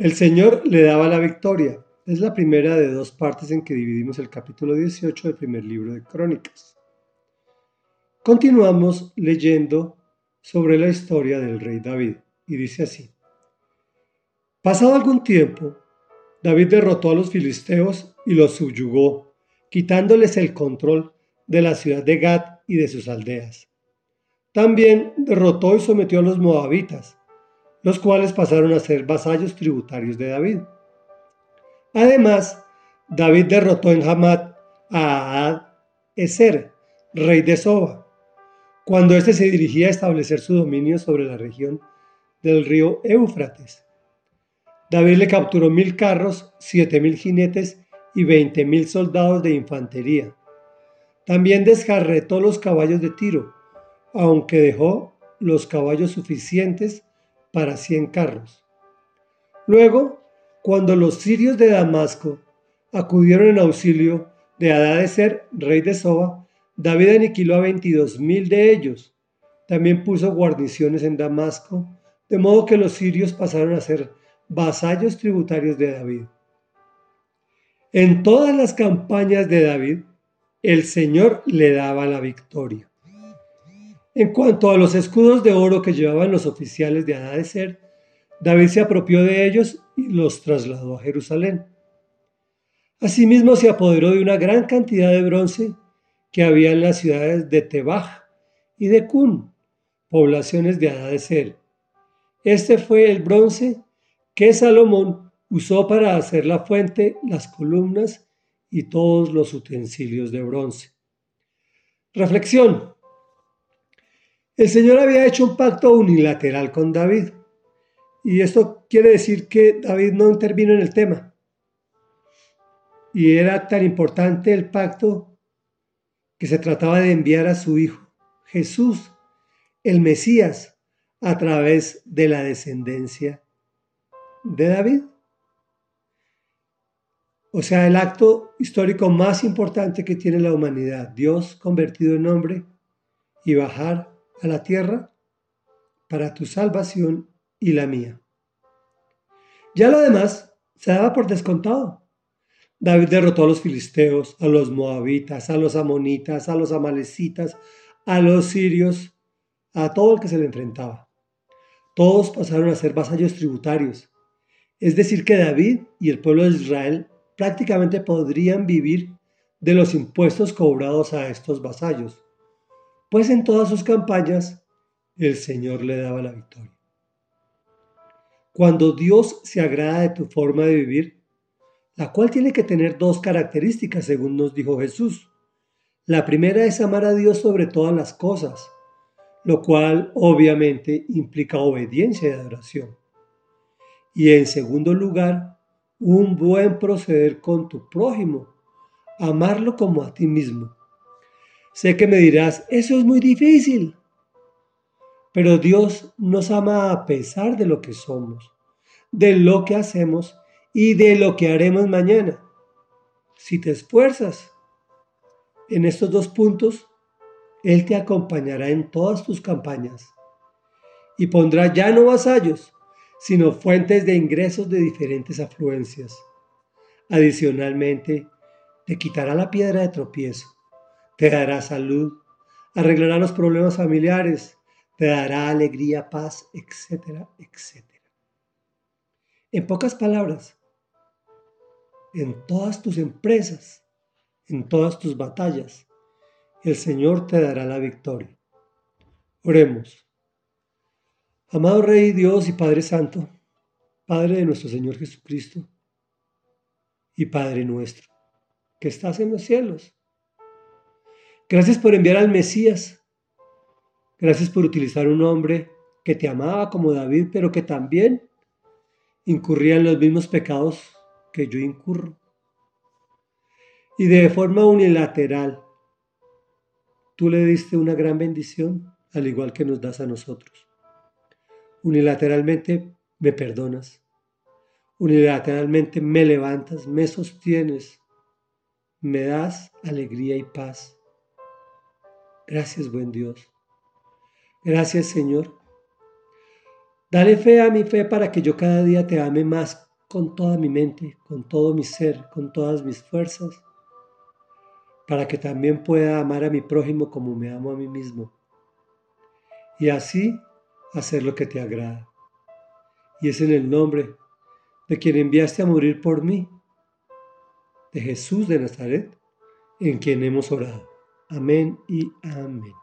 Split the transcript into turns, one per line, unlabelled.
El Señor le daba la victoria. Es la primera de dos partes en que dividimos el capítulo 18 del primer libro de Crónicas. Continuamos leyendo sobre la historia del rey David y dice así. Pasado algún tiempo, David derrotó a los filisteos y los subyugó, quitándoles el control de la ciudad de Gat y de sus aldeas. También derrotó y sometió a los moabitas, los cuales pasaron a ser vasallos tributarios de David. Además, David derrotó en Hamat a Adad Eser, rey de Soba, cuando éste se dirigía a establecer su dominio sobre la región del río Éufrates. David le capturó mil carros, siete mil jinetes y veinte mil soldados de infantería. También descarretó los caballos de Tiro, aunque dejó los caballos suficientes para cien carros. Luego, cuando los sirios de Damasco acudieron en auxilio de Adadeser, rey de Soba, David aniquiló a veintidós mil de ellos. También puso guarniciones en Damasco, de modo que los sirios pasaron a ser vasallos tributarios de David. En todas las campañas de David, el Señor le daba la victoria. En cuanto a los escudos de oro que llevaban los oficiales de Adadeser, David se apropió de ellos y los trasladó a Jerusalén. Asimismo se apoderó de una gran cantidad de bronce que había en las ciudades de Tebaj y de Cun, poblaciones de Adadeser. Este fue el bronce que Salomón usó para hacer la fuente, las columnas y todos los utensilios de bronce. Reflexión. El Señor había hecho un pacto unilateral con David. Y esto quiere decir que David no intervino en el tema. Y era tan importante el pacto que se trataba de enviar a su Hijo, Jesús, el Mesías, a través de la descendencia de David. O sea, el acto histórico más importante que tiene la humanidad, Dios convertido en hombre y bajar a la tierra para tu salvación y la mía. Ya lo demás se daba por descontado. David derrotó a los filisteos, a los moabitas, a los amonitas, a los amalecitas, a los sirios, a todo el que se le enfrentaba. Todos pasaron a ser vasallos tributarios, es decir, que David y el pueblo de Israel prácticamente podrían vivir de los impuestos cobrados a estos vasallos, pues en todas sus campañas el Señor le daba la victoria. Cuando Dios se agrada de tu forma de vivir, la cual tiene que tener dos características, según nos dijo Jesús. La primera es amar a Dios sobre todas las cosas, lo cual obviamente implica obediencia y adoración. Y en segundo lugar, un buen proceder con tu prójimo, amarlo como a ti mismo. Sé que me dirás, eso es muy difícil. Pero Dios nos ama a pesar de lo que somos, de lo que hacemos y de lo que haremos mañana. Si te esfuerzas en estos dos puntos, Él te acompañará en todas tus campañas y pondrá ya no vasallos, sino fuentes de ingresos de diferentes afluencias. Adicionalmente, te quitará la piedra de tropiezo, te dará salud, arreglará los problemas familiares, te dará alegría, paz, etcétera, etcétera. En pocas palabras, en todas tus empresas, en todas tus batallas, el Señor te dará la victoria. Oremos. Amado Rey Dios y Padre Santo, Padre de nuestro Señor Jesucristo y Padre nuestro, que estás en los cielos. Gracias por enviar al Mesías. Gracias por utilizar un hombre que te amaba como David, pero que también incurría en los mismos pecados que yo incurro. Y de forma unilateral, tú le diste una gran bendición, al igual que nos das a nosotros. Unilateralmente me perdonas. Unilateralmente me levantas, me sostienes, me das alegría y paz. Gracias, buen Dios. Gracias, Señor. Dale fe a mi fe para que yo cada día te ame más con toda mi mente, con todo mi ser, con todas mis fuerzas, para que también pueda amar a mi prójimo como me amo a mí mismo. Y así hacer lo que te agrada. Y es en el nombre de quien enviaste a morir por mí, de Jesús de Nazaret, en quien hemos orado. Amén y amén.